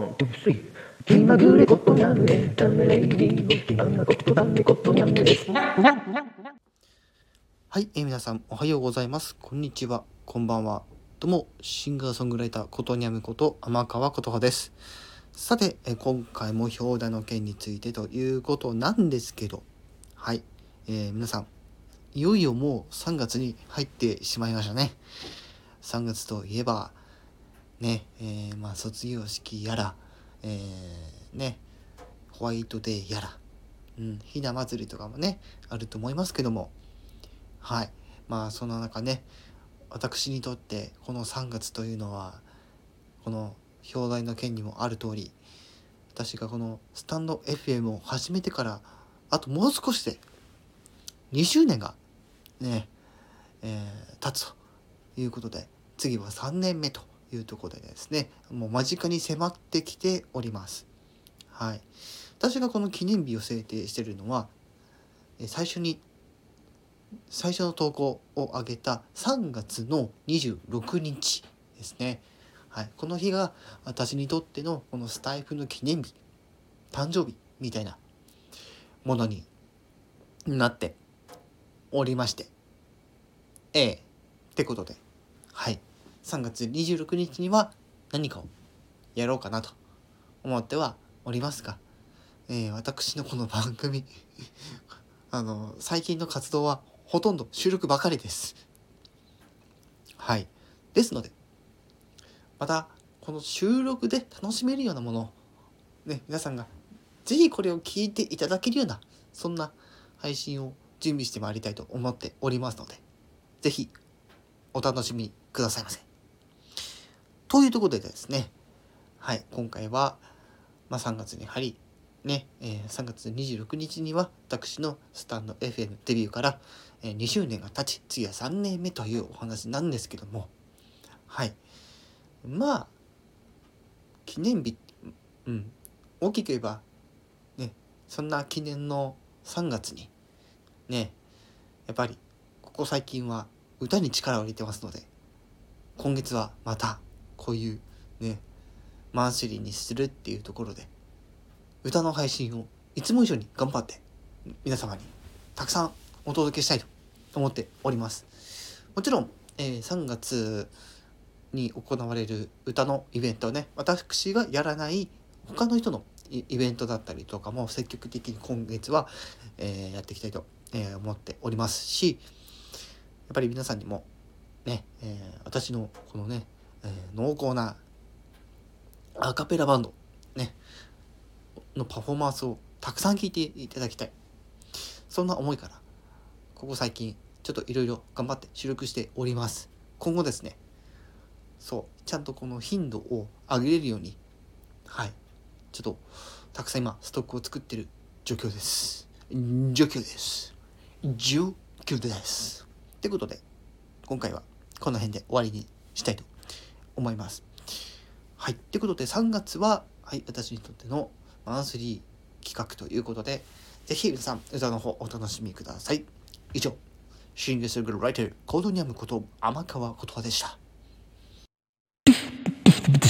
ン、 two、three。気まぐれことにゃんエンタメレディオ気まぐれことだめことにゃんです。はい、えー皆さんおはようございます。こんにちは、こんばんは。どうも、シンガーソングライターことにゃむこと天川琴葉です。さて、えー今回も表題の件についてということなんですけど、はい、えー皆さん、いよいよもう3月に入ってしまいましたね。3月といえば、ね、えーまあ卒業式やら、えーね、ホワイトデーやら、うん、ひな祭りとかもね、あると思いますけども、はい。まあそんな中ね、私にとってこの3月というのは、この表題の件にもある通り、私がこのスタンド FM を始めてから、あともう少しで2周年がね、えー経つということで、次は3年目というところでですね、もう間近に迫ってきております。はい。私がこの記念日を制定しているのは、最初に最初の投稿を上げた3月の26日ですね。はい、この日が私にとってのこのスタイフの記念日誕生日みたいなものになっておりましてええってことではい3月26日には何かをやろうかなと思ってはおりますが、えー私のこの番組 あの最近の活動はほとんど収録ばかりです。はい。ですので、またこの収録で楽しめるようなものを、ね、皆さんがぜひこれを聞いていただけるような、そんな配信を準備してまいりたいと思っておりますので、ぜひお楽しみくださいませ。というところでですね、はい、今回は、まあ、3月に入り、ね、えー3月26日には私のスタンド FM デビューから、えー2周年が経ち次は3年目というお話なんですけどもはい。まあ記念日うん大きく言えばねそんな記念の3月にねやっぱりここ最近は歌に力を入れてますので今月はまたこういうねマンスリーにするっていうところで歌の配信をいつも以上に頑張って皆様にたくさんお届けしたいと思っております。もちろん、えー3月に行われる歌のイベントはね私がやらない他の人のイイベントだったりとかも積極的に今月は、えーやっていきたいと、えー思っておりますしやっぱり皆さんにもね、えー私のこのね、えー濃厚なアカペラバンドねのパフォーマンスをたくさん聞いていただきたい。そんな思いからここ最近ちょっといろいろ頑張って収録しております。今後ですねそうちゃんとこの頻度を上げれるようにはいちょっとたくさん今ストックを作ってる状況です。状況です。状況です。ということで今回はこの辺で終わりにしたいと思いますはい。ということで、3月は、はい、私にとってのマンスリー企画ということで、ぜひ皆さん、歌の方お楽しみください。以上、シングルソングライター、コードニアムこと天川琴葉でした。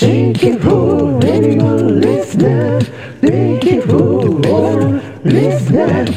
Thank you for everyone listener. Thank you for all listeners.